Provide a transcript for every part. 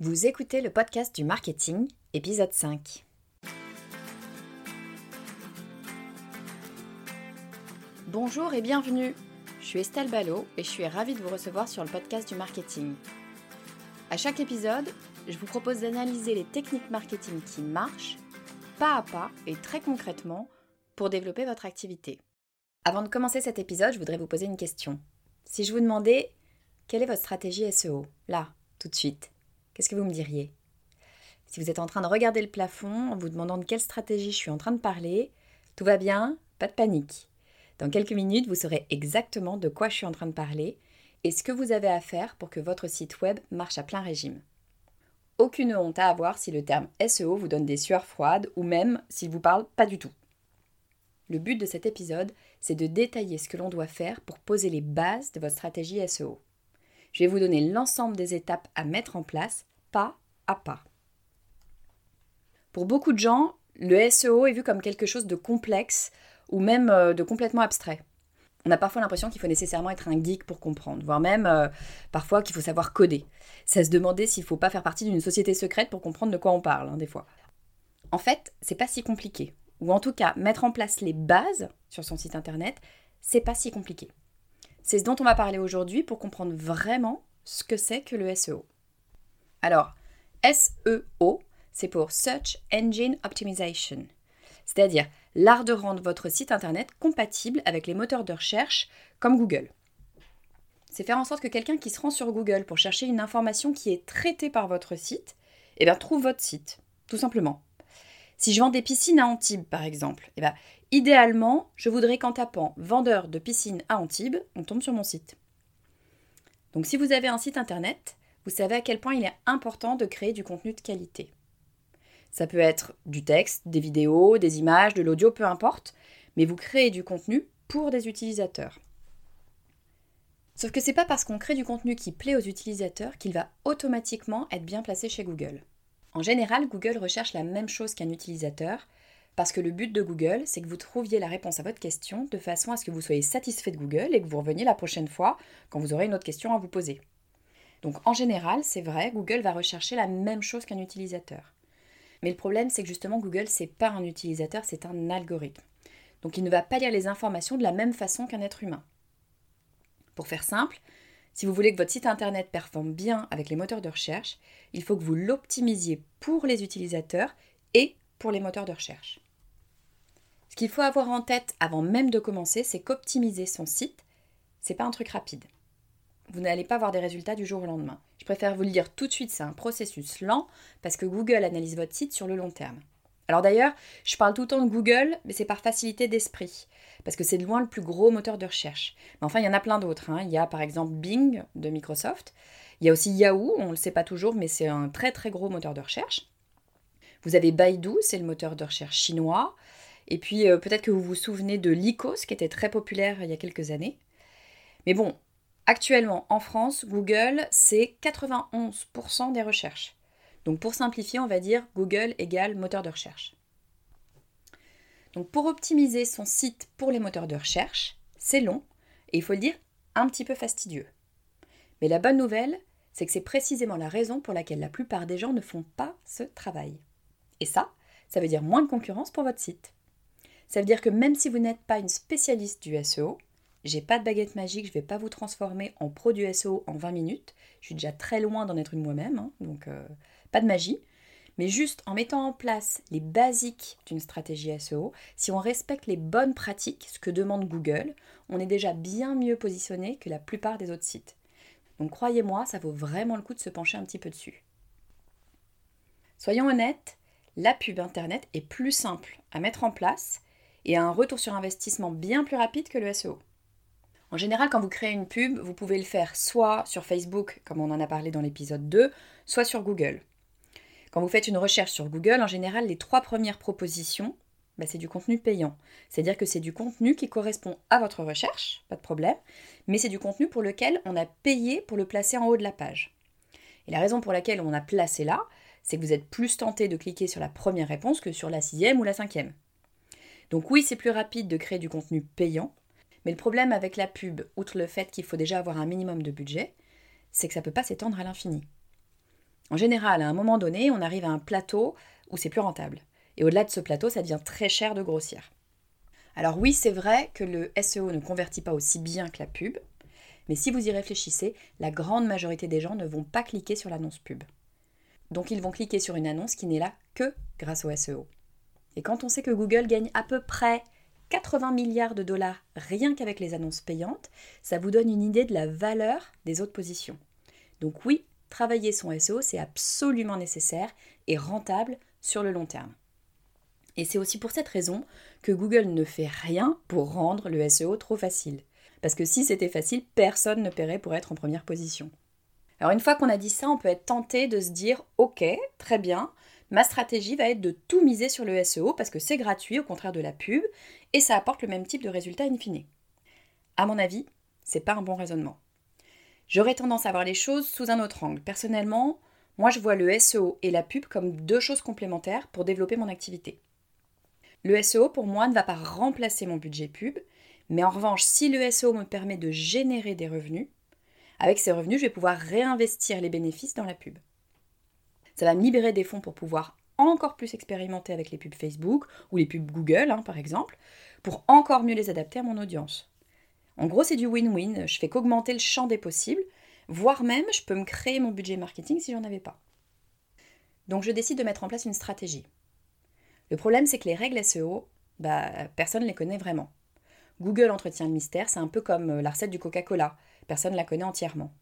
Vous écoutez le podcast du marketing, épisode 5. Bonjour et bienvenue. Je suis Estelle Ballot et je suis ravie de vous recevoir sur le podcast du marketing. À chaque épisode, je vous propose d'analyser les techniques marketing qui marchent, pas à pas et très concrètement, pour développer votre activité. Avant de commencer cet épisode, je voudrais vous poser une question. Si je vous demandais quelle est votre stratégie SEO, là, tout de suite, qu'est-ce que vous me diriez? Si vous êtes en train de regarder le plafond en vous demandant de quelle stratégie je suis en train de parler, tout va bien, pas de panique. Dans quelques minutes, vous saurez exactement de quoi je suis en train de parler et ce que vous avez à faire pour que votre site web marche à plein régime. Aucune honte à avoir si le terme SEO vous donne des sueurs froides ou même s'il vous parle pas du tout. Le but de cet épisode, c'est de détailler ce que l'on doit faire pour poser les bases de votre stratégie SEO. Je vais vous donner l'ensemble des étapes à mettre en place, pas à pas. Pour beaucoup de gens, le SEO est vu comme quelque chose de complexe ou même euh, de complètement abstrait. On a parfois l'impression qu'il faut nécessairement être un geek pour comprendre, voire même euh, parfois qu'il faut savoir coder. Ça se demander s'il ne faut pas faire partie d'une société secrète pour comprendre de quoi on parle, hein, des fois. En fait, c'est pas si compliqué. Ou en tout cas, mettre en place les bases sur son site internet, c'est pas si compliqué. C'est ce dont on va parler aujourd'hui pour comprendre vraiment ce que c'est que le SEO. Alors, SEO, c'est pour Search Engine Optimization, c'est-à-dire l'art de rendre votre site internet compatible avec les moteurs de recherche comme Google. C'est faire en sorte que quelqu'un qui se rend sur Google pour chercher une information qui est traitée par votre site, eh bien, trouve votre site, tout simplement. Si je vends des piscines à Antibes, par exemple, eh bien, idéalement, je voudrais qu'en tapant vendeur de piscines à Antibes, on tombe sur mon site. Donc si vous avez un site internet, vous savez à quel point il est important de créer du contenu de qualité. Ça peut être du texte, des vidéos, des images, de l'audio, peu importe, mais vous créez du contenu pour des utilisateurs. Sauf que c'est pas parce qu'on crée du contenu qui plaît aux utilisateurs qu'il va automatiquement être bien placé chez Google. En général, Google recherche la même chose qu'un utilisateur, parce que le but de Google, c'est que vous trouviez la réponse à votre question de façon à ce que vous soyez satisfait de Google et que vous reveniez la prochaine fois quand vous aurez une autre question à vous poser. Donc en général, c'est vrai, Google va rechercher la même chose qu'un utilisateur. Mais le problème, c'est que justement, Google, c'est pas un utilisateur, c'est un algorithme. Donc il ne va pas lire les informations de la même façon qu'un être humain. Pour faire simple, si vous voulez que votre site internet performe bien avec les moteurs de recherche, il faut que vous l'optimisiez pour les utilisateurs et pour les moteurs de recherche. Ce qu'il faut avoir en tête avant même de commencer, c'est qu'optimiser son site, c'est pas un truc rapide. Vous n'allez pas avoir des résultats du jour au lendemain. Je préfère vous le dire tout de suite, c'est un processus lent parce que Google analyse votre site sur le long terme. Alors d'ailleurs, je parle tout le temps de Google, mais c'est par facilité d'esprit, parce que c'est de loin le plus gros moteur de recherche. Mais enfin, il y en a plein d'autres. Hein. Il y a par exemple Bing de Microsoft. Il y a aussi Yahoo, on ne le sait pas toujours, mais c'est un très très gros moteur de recherche. Vous avez Baidu, c'est le moteur de recherche chinois. Et puis euh, peut-être que vous vous souvenez de Lycos, qui était très populaire il y a quelques années. Mais bon, actuellement en France, Google, c'est 91% des recherches. Donc pour simplifier, on va dire Google égale moteur de recherche. Donc pour optimiser son site pour les moteurs de recherche, c'est long et il faut le dire un petit peu fastidieux. Mais la bonne nouvelle, c'est que c'est précisément la raison pour laquelle la plupart des gens ne font pas ce travail. Et ça, ça veut dire moins de concurrence pour votre site. Ça veut dire que même si vous n'êtes pas une spécialiste du SEO, j'ai pas de baguette magique, je vais pas vous transformer en pro du SEO en 20 minutes. Je suis déjà très loin d'en être une moi-même, hein, donc euh, pas de magie, mais juste en mettant en place les basiques d'une stratégie SEO, si on respecte les bonnes pratiques, ce que demande Google, on est déjà bien mieux positionné que la plupart des autres sites. Donc croyez-moi, ça vaut vraiment le coup de se pencher un petit peu dessus. Soyons honnêtes, la pub Internet est plus simple à mettre en place et a un retour sur investissement bien plus rapide que le SEO. En général, quand vous créez une pub, vous pouvez le faire soit sur Facebook, comme on en a parlé dans l'épisode 2, soit sur Google. Quand vous faites une recherche sur Google, en général, les trois premières propositions, bah, c'est du contenu payant. C'est-à-dire que c'est du contenu qui correspond à votre recherche, pas de problème, mais c'est du contenu pour lequel on a payé pour le placer en haut de la page. Et la raison pour laquelle on a placé là, c'est que vous êtes plus tenté de cliquer sur la première réponse que sur la sixième ou la cinquième. Donc oui, c'est plus rapide de créer du contenu payant, mais le problème avec la pub, outre le fait qu'il faut déjà avoir un minimum de budget, c'est que ça ne peut pas s'étendre à l'infini. En général, à un moment donné, on arrive à un plateau où c'est plus rentable. Et au-delà de ce plateau, ça devient très cher de grossir. Alors oui, c'est vrai que le SEO ne convertit pas aussi bien que la pub, mais si vous y réfléchissez, la grande majorité des gens ne vont pas cliquer sur l'annonce pub. Donc ils vont cliquer sur une annonce qui n'est là que grâce au SEO. Et quand on sait que Google gagne à peu près 80 milliards de dollars rien qu'avec les annonces payantes, ça vous donne une idée de la valeur des autres positions. Donc oui, travailler son SEO, c'est absolument nécessaire et rentable sur le long terme. Et c'est aussi pour cette raison que Google ne fait rien pour rendre le SEO trop facile. Parce que si c'était facile, personne ne paierait pour être en première position. Alors une fois qu'on a dit ça, on peut être tenté de se dire ok, très bien, ma stratégie va être de tout miser sur le SEO parce que c'est gratuit au contraire de la pub et ça apporte le même type de résultat in fine. À mon avis, c'est pas un bon raisonnement. J'aurais tendance à voir les choses sous un autre angle. Personnellement, moi je vois le SEO et la pub comme deux choses complémentaires pour développer mon activité. Le SEO, pour moi, ne va pas remplacer mon budget pub, mais en revanche, si le SEO me permet de générer des revenus, avec ces revenus, je vais pouvoir réinvestir les bénéfices dans la pub. Ça va me libérer des fonds pour pouvoir encore plus expérimenter avec les pubs Facebook ou les pubs Google, hein, par exemple, pour encore mieux les adapter à mon audience. En gros, c'est du win-win. Je fais qu'augmenter le champ des possibles, voire même je peux me créer mon budget marketing si j'en avais pas. Donc je décide de mettre en place une stratégie. Le problème, c'est que les règles SEO, bah, personne ne les connaît vraiment. Google entretient le mystère, c'est un peu comme euh, la recette du Coca-Cola. Personne ne la connaît entièrement.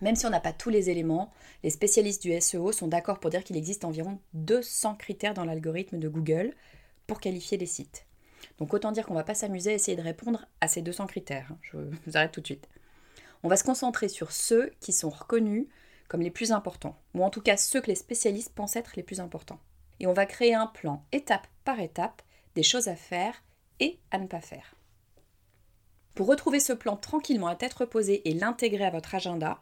Même si on n'a pas tous les éléments, les spécialistes du SEO sont d'accord pour dire qu'il existe environ 200 critères dans l'algorithme de Google pour qualifier les sites. Donc autant dire qu'on ne va pas s'amuser à essayer de répondre à ces 200 critères. Je vous arrête tout de suite. On va se concentrer sur ceux qui sont reconnus comme les plus importants, ou en tout cas ceux que les spécialistes pensent être les plus importants et on va créer un plan étape par étape des choses à faire et à ne pas faire. Pour retrouver ce plan tranquillement à tête reposée et l'intégrer à votre agenda,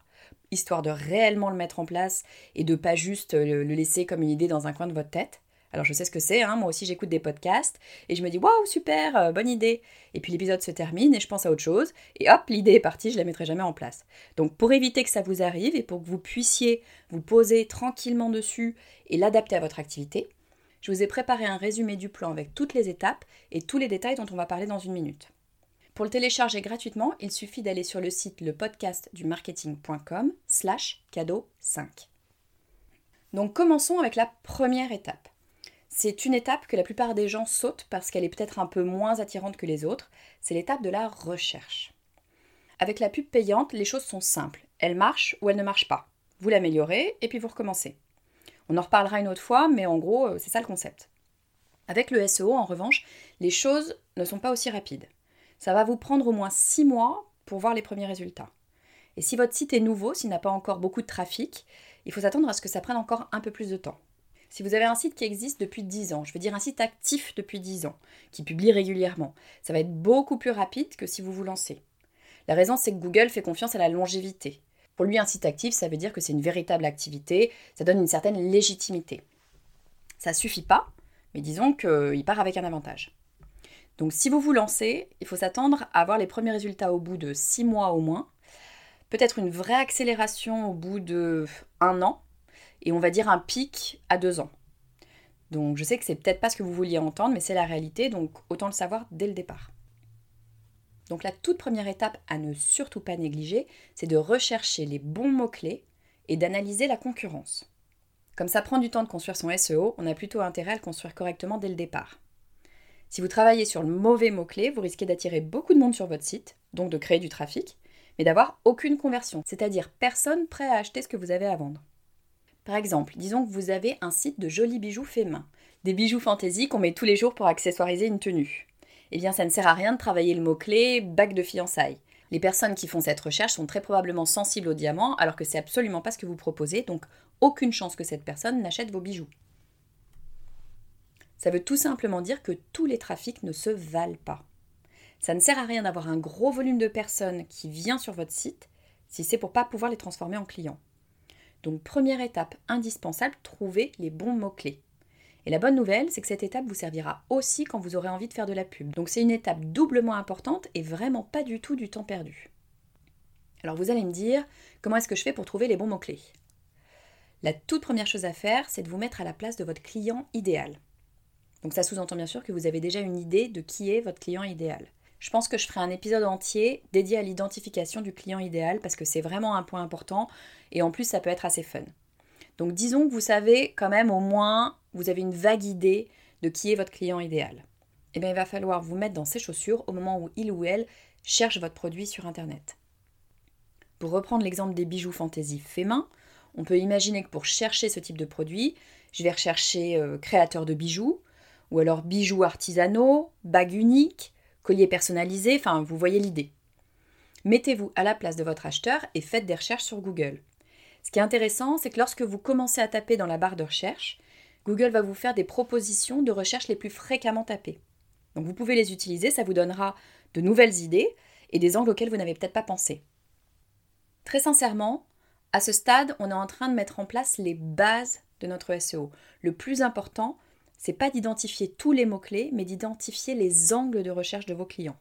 histoire de réellement le mettre en place et de pas juste le laisser comme une idée dans un coin de votre tête, alors je sais ce que c'est, hein, moi aussi j'écoute des podcasts et je me dis waouh super, euh, bonne idée. Et puis l'épisode se termine et je pense à autre chose et hop l'idée est partie, je la mettrai jamais en place. Donc pour éviter que ça vous arrive et pour que vous puissiez vous poser tranquillement dessus et l'adapter à votre activité, je vous ai préparé un résumé du plan avec toutes les étapes et tous les détails dont on va parler dans une minute. Pour le télécharger gratuitement, il suffit d'aller sur le site lepodcastdumarketing.com slash cadeau 5. Donc commençons avec la première étape. C'est une étape que la plupart des gens sautent parce qu'elle est peut-être un peu moins attirante que les autres. C'est l'étape de la recherche. Avec la pub payante, les choses sont simples. Elle marche ou elle ne marche pas. Vous l'améliorez et puis vous recommencez. On en reparlera une autre fois, mais en gros, euh, c'est ça le concept. Avec le SEO, en revanche, les choses ne sont pas aussi rapides. Ça va vous prendre au moins 6 mois pour voir les premiers résultats. Et si votre site est nouveau, s'il n'a pas encore beaucoup de trafic, il faut s'attendre à ce que ça prenne encore un peu plus de temps. Si vous avez un site qui existe depuis 10 ans, je veux dire un site actif depuis 10 ans, qui publie régulièrement, ça va être beaucoup plus rapide que si vous vous lancez. La raison, c'est que Google fait confiance à la longévité. Pour lui, un site actif, ça veut dire que c'est une véritable activité, ça donne une certaine légitimité. Ça suffit pas, mais disons qu'il part avec un avantage. Donc si vous vous lancez, il faut s'attendre à avoir les premiers résultats au bout de 6 mois au moins, peut-être une vraie accélération au bout de un an, et on va dire un pic à deux ans. Donc je sais que c'est peut-être pas ce que vous vouliez entendre, mais c'est la réalité, donc autant le savoir dès le départ. Donc la toute première étape à ne surtout pas négliger, c'est de rechercher les bons mots-clés et d'analyser la concurrence. Comme ça prend du temps de construire son SEO, on a plutôt intérêt à le construire correctement dès le départ. Si vous travaillez sur le mauvais mot-clé, vous risquez d'attirer beaucoup de monde sur votre site, donc de créer du trafic, mais d'avoir aucune conversion, c'est-à-dire personne prêt à acheter ce que vous avez à vendre. Par exemple, disons que vous avez un site de jolis bijoux faits main, des bijoux fantaisie qu'on met tous les jours pour accessoiriser une tenue. Eh bien, ça ne sert à rien de travailler le mot-clé bague de fiançailles. Les personnes qui font cette recherche sont très probablement sensibles au diamant, alors que c'est absolument pas ce que vous proposez, donc aucune chance que cette personne n'achète vos bijoux. Ça veut tout simplement dire que tous les trafics ne se valent pas. Ça ne sert à rien d'avoir un gros volume de personnes qui vient sur votre site si c'est pour pas pouvoir les transformer en clients. Donc première étape indispensable, trouver les bons mots-clés. Et la bonne nouvelle, c'est que cette étape vous servira aussi quand vous aurez envie de faire de la pub. Donc c'est une étape doublement importante et vraiment pas du tout du temps perdu. Alors vous allez me dire, comment est-ce que je fais pour trouver les bons mots-clés? La toute première chose à faire, c'est de vous mettre à la place de votre client idéal. Donc ça sous-entend bien sûr que vous avez déjà une idée de qui est votre client idéal. Je pense que je ferai un épisode entier dédié à l'identification du client idéal parce que c'est vraiment un point important et en plus ça peut être assez fun. Donc disons que vous savez quand même au moins, vous avez une vague idée de qui est votre client idéal. Eh bien il va falloir vous mettre dans ses chaussures au moment où il ou elle cherche votre produit sur Internet. Pour reprendre l'exemple des bijoux fantaisie fait main, on peut imaginer que pour chercher ce type de produit, je vais rechercher euh, créateur de bijoux, ou alors bijoux artisanaux, bagues uniques, colliers personnalisés, enfin vous voyez l'idée. Mettez-vous à la place de votre acheteur et faites des recherches sur Google. Ce qui est intéressant, c'est que lorsque vous commencez à taper dans la barre de recherche, Google va vous faire des propositions de recherche les plus fréquemment tapées. Donc vous pouvez les utiliser, ça vous donnera de nouvelles idées et des angles auxquels vous n'avez peut-être pas pensé. Très sincèrement, à ce stade, on est en train de mettre en place les bases de notre SEO. Le plus important, c'est pas d'identifier tous les mots-clés, mais d'identifier les angles de recherche de vos clients.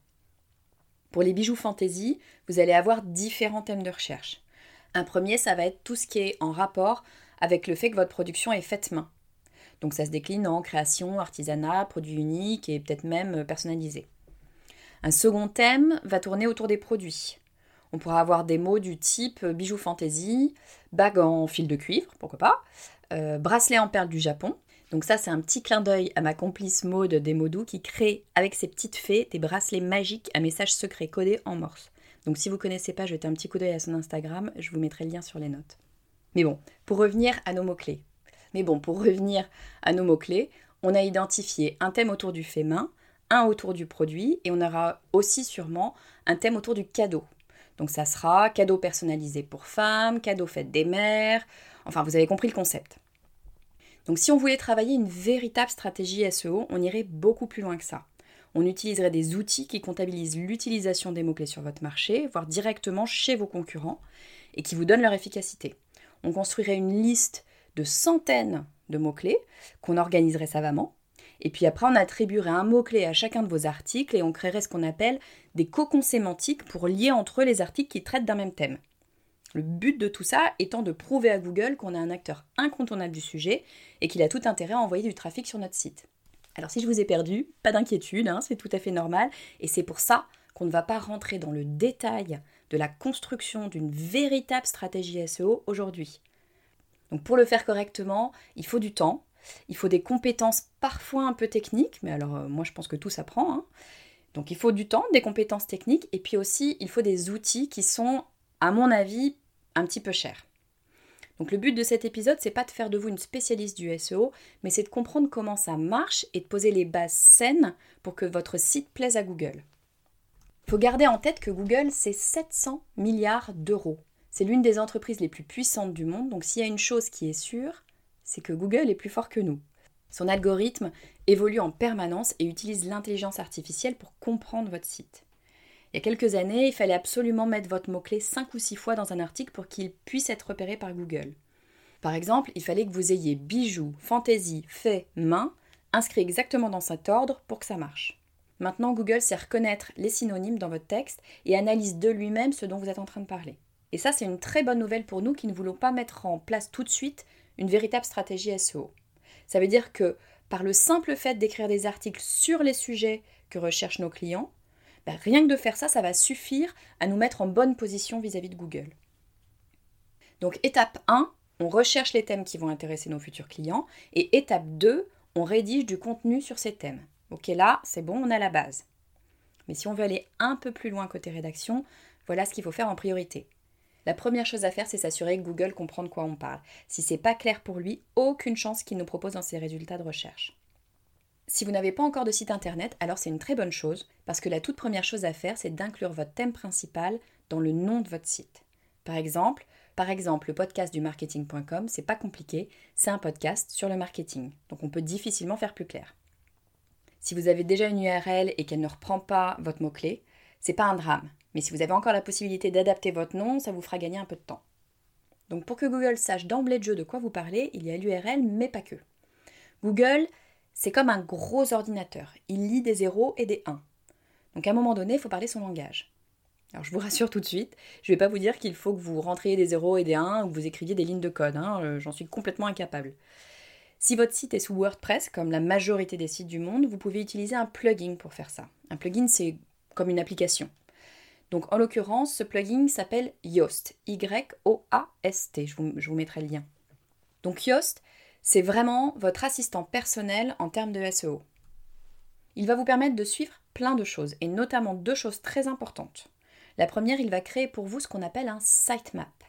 Pour les bijoux fantasy, vous allez avoir différents thèmes de recherche. Un premier, ça va être tout ce qui est en rapport avec le fait que votre production est faite main. Donc ça se décline en création, artisanat, produits uniques et peut-être même personnalisé. Un second thème va tourner autour des produits. On pourra avoir des mots du type bijoux fantasy, bague en fil de cuivre, pourquoi pas, euh, bracelet en perles du Japon, donc ça, c'est un petit clin d'œil à ma complice Maude des Modou qui crée avec ses petites fées des bracelets magiques à messages secrets codés en morse. Donc si vous ne connaissez pas, jetez un petit coup d'œil à son Instagram, je vous mettrai le lien sur les notes. Mais bon, pour revenir à nos mots-clés. Mais bon, pour revenir à nos mots-clés, on a identifié un thème autour du fait main, un autour du produit, et on aura aussi sûrement un thème autour du cadeau. Donc ça sera cadeau personnalisé pour femmes, cadeau fête des mères, enfin vous avez compris le concept. Donc si on voulait travailler une véritable stratégie SEO, on irait beaucoup plus loin que ça. On utiliserait des outils qui comptabilisent l'utilisation des mots-clés sur votre marché, voire directement chez vos concurrents, et qui vous donnent leur efficacité. On construirait une liste de centaines de mots-clés qu'on organiserait savamment, et puis après on attribuerait un mot-clé à chacun de vos articles et on créerait ce qu'on appelle des cocons sémantiques pour lier entre eux les articles qui traitent d'un même thème. Le but de tout ça étant de prouver à Google qu'on est un acteur incontournable du sujet et qu'il a tout intérêt à envoyer du trafic sur notre site. Alors si je vous ai perdu, pas d'inquiétude, hein, c'est tout à fait normal et c'est pour ça qu'on ne va pas rentrer dans le détail de la construction d'une véritable stratégie SEO aujourd'hui. Donc pour le faire correctement, il faut du temps, il faut des compétences parfois un peu techniques, mais alors euh, moi je pense que tout s'apprend. Hein. Donc il faut du temps, des compétences techniques, et puis aussi il faut des outils qui sont à mon avis, un petit peu cher. Donc le but de cet épisode, c'est pas de faire de vous une spécialiste du SEO, mais c'est de comprendre comment ça marche et de poser les bases saines pour que votre site plaise à Google. Il faut garder en tête que Google, c'est 700 milliards d'euros. C'est l'une des entreprises les plus puissantes du monde, donc s'il y a une chose qui est sûre, c'est que Google est plus fort que nous. Son algorithme évolue en permanence et utilise l'intelligence artificielle pour comprendre votre site. Il y a quelques années, il fallait absolument mettre votre mot-clé 5 ou 6 fois dans un article pour qu'il puisse être repéré par Google. Par exemple, il fallait que vous ayez bijoux, fantaisie, fait, main, inscrit exactement dans cet ordre pour que ça marche. Maintenant, Google sait reconnaître les synonymes dans votre texte et analyse de lui-même ce dont vous êtes en train de parler. Et ça, c'est une très bonne nouvelle pour nous qui ne voulons pas mettre en place tout de suite une véritable stratégie SEO. Ça veut dire que par le simple fait d'écrire des articles sur les sujets que recherchent nos clients, bah, rien que de faire ça, ça va suffire à nous mettre en bonne position vis-à-vis de Google. Donc étape 1, on recherche les thèmes qui vont intéresser nos futurs clients. Et étape 2, on rédige du contenu sur ces thèmes. Ok, là, c'est bon, on a la base. Mais si on veut aller un peu plus loin côté rédaction, voilà ce qu'il faut faire en priorité. La première chose à faire, c'est s'assurer que Google comprend de quoi on parle. Si c'est pas clair pour lui, aucune chance qu'il nous propose dans ses résultats de recherche. Si vous n'avez pas encore de site internet, alors c'est une très bonne chose, parce que la toute première chose à faire, c'est d'inclure votre thème principal dans le nom de votre site. Par exemple, par exemple, le podcast du marketing.com, c'est pas compliqué, c'est un podcast sur le marketing. Donc on peut difficilement faire plus clair. Si vous avez déjà une URL et qu'elle ne reprend pas votre mot-clé, c'est pas un drame. Mais si vous avez encore la possibilité d'adapter votre nom, ça vous fera gagner un peu de temps. Donc pour que Google sache d'emblée de jeu de quoi vous parlez, il y a l'URL, mais pas que. Google, c'est comme un gros ordinateur. Il lit des zéros et des 1. Donc à un moment donné, il faut parler son langage. Alors je vous rassure tout de suite, je ne vais pas vous dire qu'il faut que vous rentriez des 0 et des 1 ou que vous écriviez des lignes de code, hein, euh, j'en suis complètement incapable. Si votre site est sous WordPress, comme la majorité des sites du monde, vous pouvez utiliser un plugin pour faire ça. Un plugin, c'est comme une application. Donc en l'occurrence, ce plugin s'appelle Yoast, Y-O-A-S-T, je je vous mettrai le lien. Donc Yoast, c'est vraiment votre assistant personnel en termes de SEO. Il va vous permettre de suivre plein de choses, et notamment deux choses très importantes. La première, il va créer pour vous ce qu'on appelle un sitemap.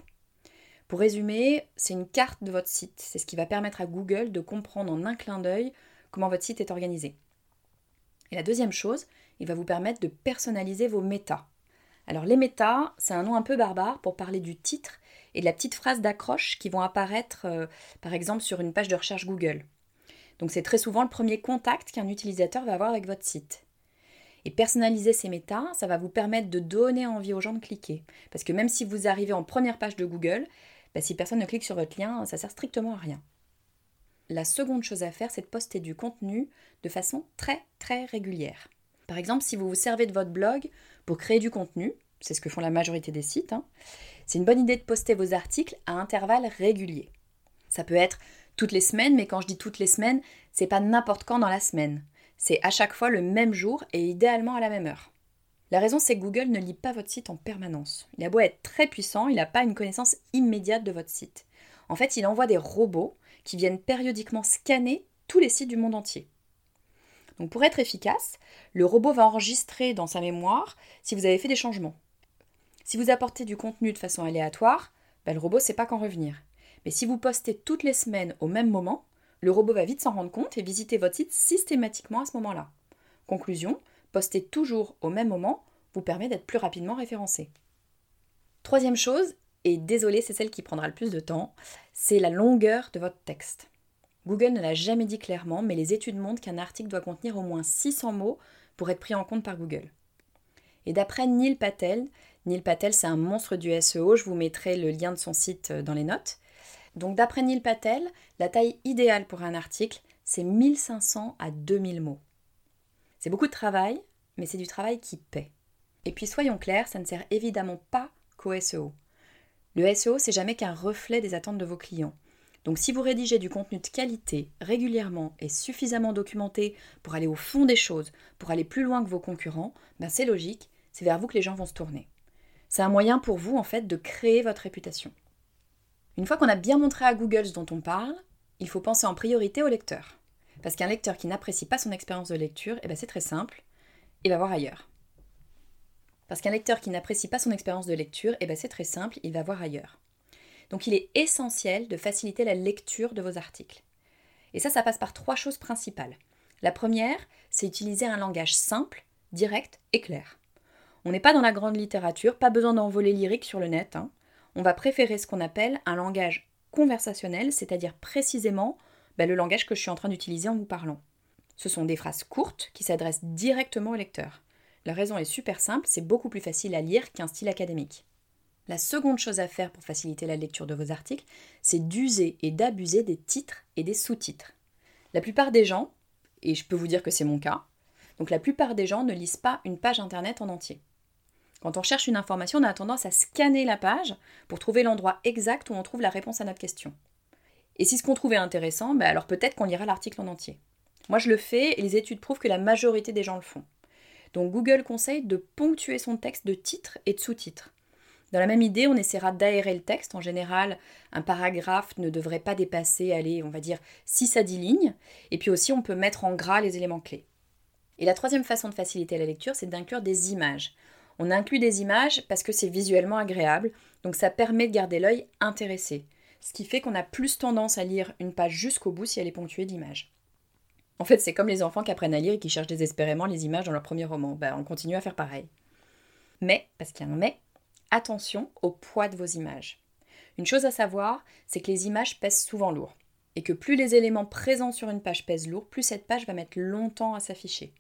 Pour résumer, c'est une carte de votre site. C'est ce qui va permettre à Google de comprendre en un clin d'œil comment votre site est organisé. Et la deuxième chose, il va vous permettre de personnaliser vos métas. Alors les métas, c'est un nom un peu barbare pour parler du titre et de la petite phrase d'accroche qui vont apparaître euh, par exemple sur une page de recherche Google. Donc c'est très souvent le premier contact qu'un utilisateur va avoir avec votre site. Et personnaliser ces métas, ça va vous permettre de donner envie aux gens de cliquer. Parce que même si vous arrivez en première page de Google, bah, si personne ne clique sur votre lien, ça sert strictement à rien. La seconde chose à faire, c'est de poster du contenu de façon très très régulière. Par exemple, si vous vous servez de votre blog pour créer du contenu, c'est ce que font la majorité des sites, hein, c'est une bonne idée de poster vos articles à intervalles réguliers. Ça peut être toutes les semaines, mais quand je dis toutes les semaines, c'est pas n'importe quand dans la semaine. C'est à chaque fois le même jour et idéalement à la même heure. La raison, c'est que Google ne lit pas votre site en permanence. Il a beau être très puissant, il n'a pas une connaissance immédiate de votre site. En fait, il envoie des robots qui viennent périodiquement scanner tous les sites du monde entier. Donc pour être efficace, le robot va enregistrer dans sa mémoire si vous avez fait des changements. Si vous apportez du contenu de façon aléatoire, ben, le robot ne sait pas quand revenir. Mais si vous postez toutes les semaines au même moment, le robot va vite s'en rendre compte et visiter votre site systématiquement à ce moment-là. Conclusion, poster toujours au même moment vous permet d'être plus rapidement référencé. Troisième chose, et désolé, c'est celle qui prendra le plus de temps, c'est la longueur de votre texte. Google ne l'a jamais dit clairement, mais les études montrent qu'un article doit contenir au moins 600 mots pour être pris en compte par Google. Et d'après Neil Patel, Neil Patel c'est un monstre du SEO, je vous mettrai le lien de son site dans les notes, donc d'après Neil Patel, la taille idéale pour un article, c'est 1500 à 2000 mots. C'est beaucoup de travail, mais c'est du travail qui paie. Et puis soyons clairs, ça ne sert évidemment pas qu'au SEO. Le SEO, c'est jamais qu'un reflet des attentes de vos clients. Donc si vous rédigez du contenu de qualité régulièrement et suffisamment documenté pour aller au fond des choses, pour aller plus loin que vos concurrents, ben c'est logique, c'est vers vous que les gens vont se tourner. C'est un moyen pour vous en fait de créer votre réputation. Une fois qu'on a bien montré à Google ce dont on parle, il faut penser en priorité au lecteur. Parce qu'un lecteur qui n'apprécie pas son expérience de lecture, eh ben c'est très simple, il va voir ailleurs. Parce qu'un lecteur qui n'apprécie pas son expérience de lecture, eh ben c'est très simple, il va voir ailleurs. Donc il est essentiel de faciliter la lecture de vos articles. Et ça, ça passe par trois choses principales. La première, c'est utiliser un langage simple, direct et clair. On n'est pas dans la grande littérature, pas besoin d'envoler lyrique sur le net. Hein on va préférer ce qu'on appelle un langage conversationnel, c'est-à-dire précisément ben, le langage que je suis en train d'utiliser en vous parlant. Ce sont des phrases courtes qui s'adressent directement au lecteur. La raison est super simple, c'est beaucoup plus facile à lire qu'un style académique. La seconde chose à faire pour faciliter la lecture de vos articles, c'est d'user et d'abuser des titres et des sous-titres. La plupart des gens, et je peux vous dire que c'est mon cas, donc la plupart des gens ne lisent pas une page internet en entier. Quand on cherche une information, on a tendance à scanner la page pour trouver l'endroit exact où on trouve la réponse à notre question. Et si ce qu'on trouve est intéressant, ben alors peut-être qu'on lira l'article en entier. Moi je le fais et les études prouvent que la majorité des gens le font. Donc Google conseille de ponctuer son texte de titres et de sous-titres. Dans la même idée, on essaiera d'aérer le texte. En général, un paragraphe ne devrait pas dépasser, allez, on va dire 6 à 10 lignes. Et puis aussi, on peut mettre en gras les éléments clés. Et la troisième façon de faciliter la lecture, c'est d'inclure des images. On inclut des images parce que c'est visuellement agréable, donc ça permet de garder l'œil intéressé, ce qui fait qu'on a plus tendance à lire une page jusqu'au bout si elle est ponctuée d'images. En fait, c'est comme les enfants qui apprennent à lire et qui cherchent désespérément les images dans leur premier roman. Ben, on continue à faire pareil. Mais, parce qu'il y a un mais, attention au poids de vos images. Une chose à savoir, c'est que les images pèsent souvent lourd. Et que plus les éléments présents sur une page pèsent lourd, plus cette page va mettre longtemps à s'afficher.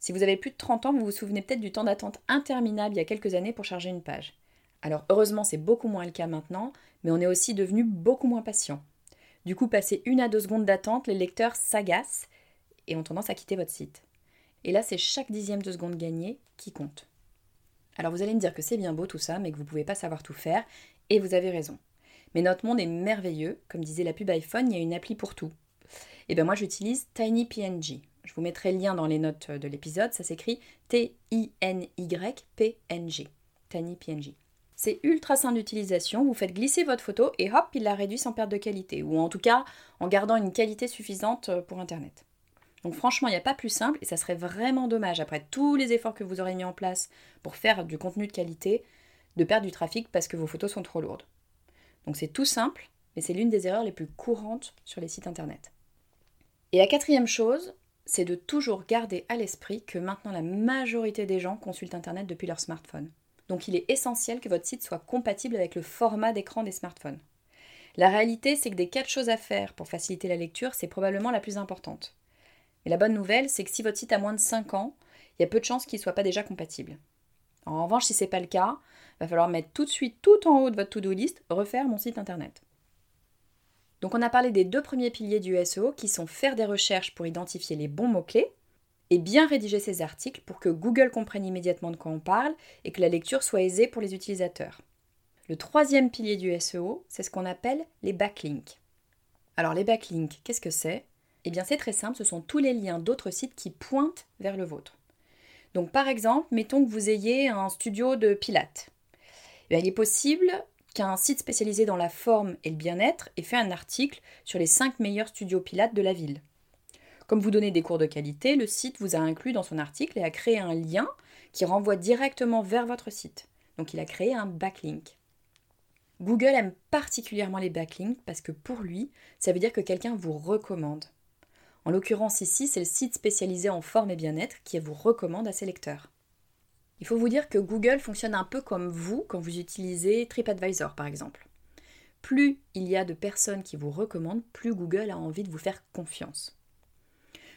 Si vous avez plus de 30 ans, vous vous souvenez peut-être du temps d'attente interminable il y a quelques années pour charger une page. Alors heureusement, c'est beaucoup moins le cas maintenant, mais on est aussi devenu beaucoup moins patient. Du coup, passer une à deux secondes d'attente, les lecteurs s'agacent et ont tendance à quitter votre site. Et là, c'est chaque dixième de seconde gagnée qui compte. Alors vous allez me dire que c'est bien beau tout ça, mais que vous ne pouvez pas savoir tout faire, et vous avez raison. Mais notre monde est merveilleux, comme disait la pub iPhone, il y a une appli pour tout. Et bien moi j'utilise TinyPNG. Je vous mettrai le lien dans les notes de l'épisode, ça s'écrit T-I-N-Y-P-N-G. TinyPNG. C'est ultra simple d'utilisation, vous faites glisser votre photo et hop, il la réduit sans perte de qualité, ou en tout cas en gardant une qualité suffisante pour Internet. Donc franchement, il n'y a pas plus simple et ça serait vraiment dommage, après tous les efforts que vous aurez mis en place pour faire du contenu de qualité, de perdre du trafic parce que vos photos sont trop lourdes. Donc c'est tout simple, mais c'est l'une des erreurs les plus courantes sur les sites Internet. Et la quatrième chose, c'est de toujours garder à l'esprit que maintenant la majorité des gens consultent Internet depuis leur smartphone. Donc il est essentiel que votre site soit compatible avec le format d'écran des smartphones. La réalité, c'est que des quatre choses à faire pour faciliter la lecture, c'est probablement la plus importante. Mais la bonne nouvelle, c'est que si votre site a moins de 5 ans, il y a peu de chances qu'il ne soit pas déjà compatible. En revanche, si ce n'est pas le cas, il va falloir mettre tout de suite tout en haut de votre to-do list, refaire mon site internet. Donc on a parlé des deux premiers piliers du SEO qui sont faire des recherches pour identifier les bons mots-clés et bien rédiger ses articles pour que Google comprenne immédiatement de quoi on parle et que la lecture soit aisée pour les utilisateurs. Le troisième pilier du SEO, c'est ce qu'on appelle les backlinks. Alors les backlinks, qu'est-ce que c'est? Eh bien c'est très simple, ce sont tous les liens d'autres sites qui pointent vers le vôtre. Donc par exemple, mettons que vous ayez un studio de pilates. Eh il est possible qu'un site spécialisé dans la forme et le bien-être ait fait un article sur les 5 meilleurs studios pilates de la ville. Comme vous donnez des cours de qualité, le site vous a inclus dans son article et a créé un lien qui renvoie directement vers votre site. Donc il a créé un backlink. Google aime particulièrement les backlinks parce que pour lui, ça veut dire que quelqu'un vous recommande. En l'occurrence ici, c'est le site spécialisé en forme et bien-être qui vous recommande à ses lecteurs. Il faut vous dire que Google fonctionne un peu comme vous quand vous utilisez TripAdvisor par exemple. Plus il y a de personnes qui vous recommandent, plus Google a envie de vous faire confiance.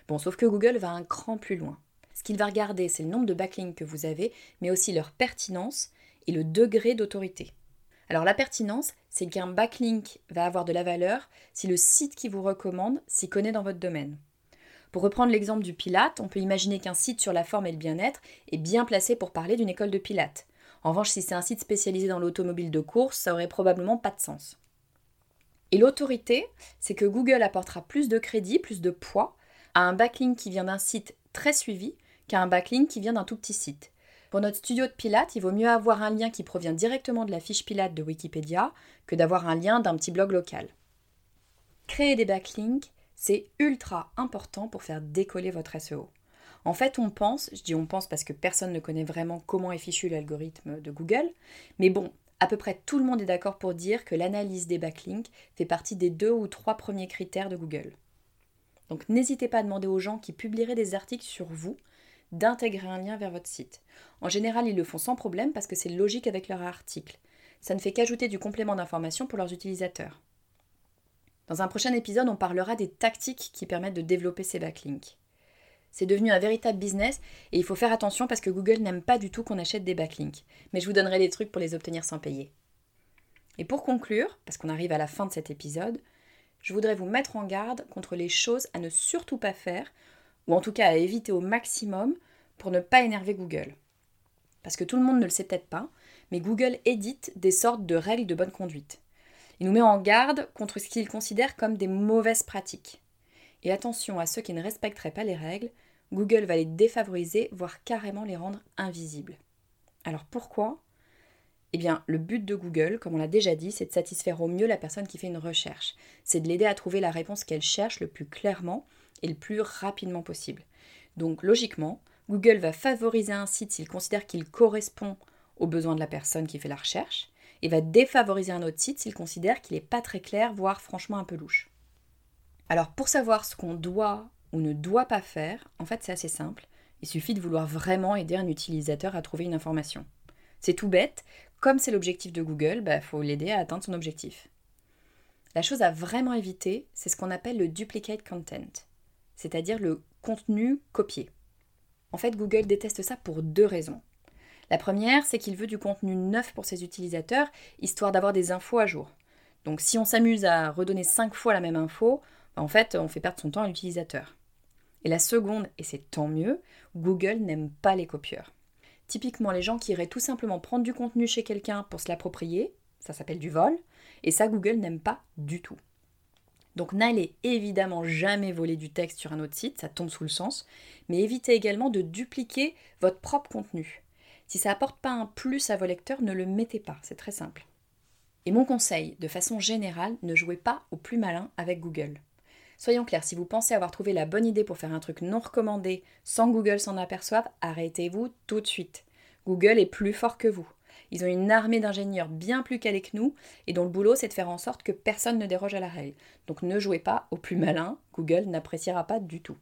Bon, sauf que Google va un cran plus loin. Ce qu'il va regarder, c'est le nombre de backlinks que vous avez, mais aussi leur pertinence et le degré d'autorité. Alors la pertinence, c'est qu'un backlink va avoir de la valeur si le site qui vous recommande s'y connaît dans votre domaine. Pour reprendre l'exemple du Pilate, on peut imaginer qu'un site sur la forme et le bien-être est bien placé pour parler d'une école de Pilate. En revanche, si c'est un site spécialisé dans l'automobile de course, ça aurait probablement pas de sens. Et l'autorité, c'est que Google apportera plus de crédit, plus de poids à un backlink qui vient d'un site très suivi qu'à un backlink qui vient d'un tout petit site. Pour notre studio de Pilates, il vaut mieux avoir un lien qui provient directement de la fiche Pilates de Wikipédia que d'avoir un lien d'un petit blog local. Créer des backlinks, c'est ultra important pour faire décoller votre SEO. En fait, on pense, je dis on pense parce que personne ne connaît vraiment comment est fichu l'algorithme de Google, mais bon, à peu près tout le monde est d'accord pour dire que l'analyse des backlinks fait partie des deux ou trois premiers critères de Google. Donc n'hésitez pas à demander aux gens qui publieraient des articles sur vous d'intégrer un lien vers votre site. En général, ils le font sans problème parce que c'est logique avec leur article. Ça ne fait qu'ajouter du complément d'information pour leurs utilisateurs. Dans un prochain épisode, on parlera des tactiques qui permettent de développer ces backlinks. C'est devenu un véritable business et il faut faire attention parce que Google n'aime pas du tout qu'on achète des backlinks. Mais je vous donnerai des trucs pour les obtenir sans payer. Et pour conclure, parce qu'on arrive à la fin de cet épisode, je voudrais vous mettre en garde contre les choses à ne surtout pas faire, ou en tout cas à éviter au maximum pour ne pas énerver Google. Parce que tout le monde ne le sait peut-être pas, mais Google édite des sortes de règles de bonne conduite. Il nous met en garde contre ce qu'il considère comme des mauvaises pratiques. Et attention à ceux qui ne respecteraient pas les règles, Google va les défavoriser, voire carrément les rendre invisibles. Alors pourquoi? Eh bien, le but de Google, comme on l'a déjà dit, c'est de satisfaire au mieux la personne qui fait une recherche. C'est de l'aider à trouver la réponse qu'elle cherche le plus clairement et le plus rapidement possible. Donc, logiquement, Google va favoriser un site s'il considère qu'il correspond aux besoins de la personne qui fait la recherche, et va défavoriser un autre site s'il considère qu'il n'est pas très clair, voire franchement un peu louche. Alors, pour savoir ce qu'on doit ou ne doit pas faire, en fait, c'est assez simple. Il suffit de vouloir vraiment aider un utilisateur à trouver une information. C'est tout bête, comme c'est l'objectif de Google, il bah, faut l'aider à atteindre son objectif. La chose à vraiment éviter, c'est ce qu'on appelle le duplicate content, c'est-à-dire le contenu copié. En fait, Google déteste ça pour deux raisons. La première, c'est qu'il veut du contenu neuf pour ses utilisateurs, histoire d'avoir des infos à jour. Donc si on s'amuse à redonner cinq fois la même info, bah, en fait, on fait perdre son temps à l'utilisateur. Et la seconde, et c'est tant mieux, Google n'aime pas les copieurs. Typiquement les gens qui iraient tout simplement prendre du contenu chez quelqu'un pour se l'approprier, ça s'appelle du vol, et ça Google n'aime pas du tout. Donc n'allez évidemment jamais voler du texte sur un autre site, ça tombe sous le sens, mais évitez également de dupliquer votre propre contenu. Si ça apporte pas un plus à vos lecteurs, ne le mettez pas, c'est très simple. Et mon conseil, de façon générale, ne jouez pas au plus malin avec Google. Soyons clairs, si vous pensez avoir trouvé la bonne idée pour faire un truc non recommandé sans Google s'en aperçoive, arrêtez-vous tout de suite. Google est plus fort que vous. Ils ont une armée d'ingénieurs bien plus calés que nous et dont le boulot c'est de faire en sorte que personne ne déroge à la règle. Donc ne jouez pas au plus malin, Google n'appréciera pas du tout.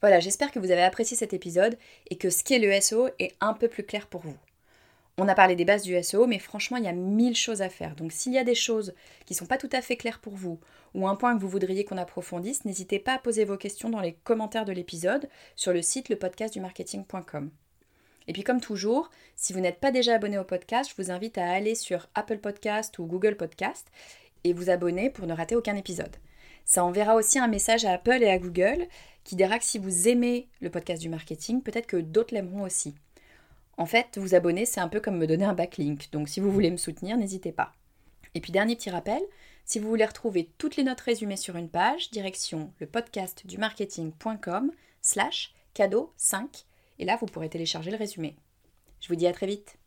Voilà, j'espère que vous avez apprécié cet épisode et que ce qu'est le SEO est un peu plus clair pour vous. On a parlé des bases du SEO, mais franchement, il y a mille choses à faire. Donc s'il y a des choses qui ne sont pas tout à fait claires pour vous, ou un point que vous voudriez qu'on approfondisse, n'hésitez pas à poser vos questions dans les commentaires de l'épisode sur le site lepodcastdumarketing.com. Et puis comme toujours, si vous n'êtes pas déjà abonné au podcast, je vous invite à aller sur Apple Podcast ou Google Podcast et vous abonner pour ne rater aucun épisode. Ça enverra aussi un message à Apple et à Google qui dira que si vous aimez le podcast du marketing, peut-être que d'autres l'aimeront aussi. En fait, vous abonner, c'est un peu comme me donner un backlink, donc si vous voulez me soutenir, n'hésitez pas. Et puis dernier petit rappel, si vous voulez retrouver toutes les notes résumées sur une page, direction le podcast du marketing.com slash cadeau 5, et là vous pourrez télécharger le résumé. Je vous dis à très vite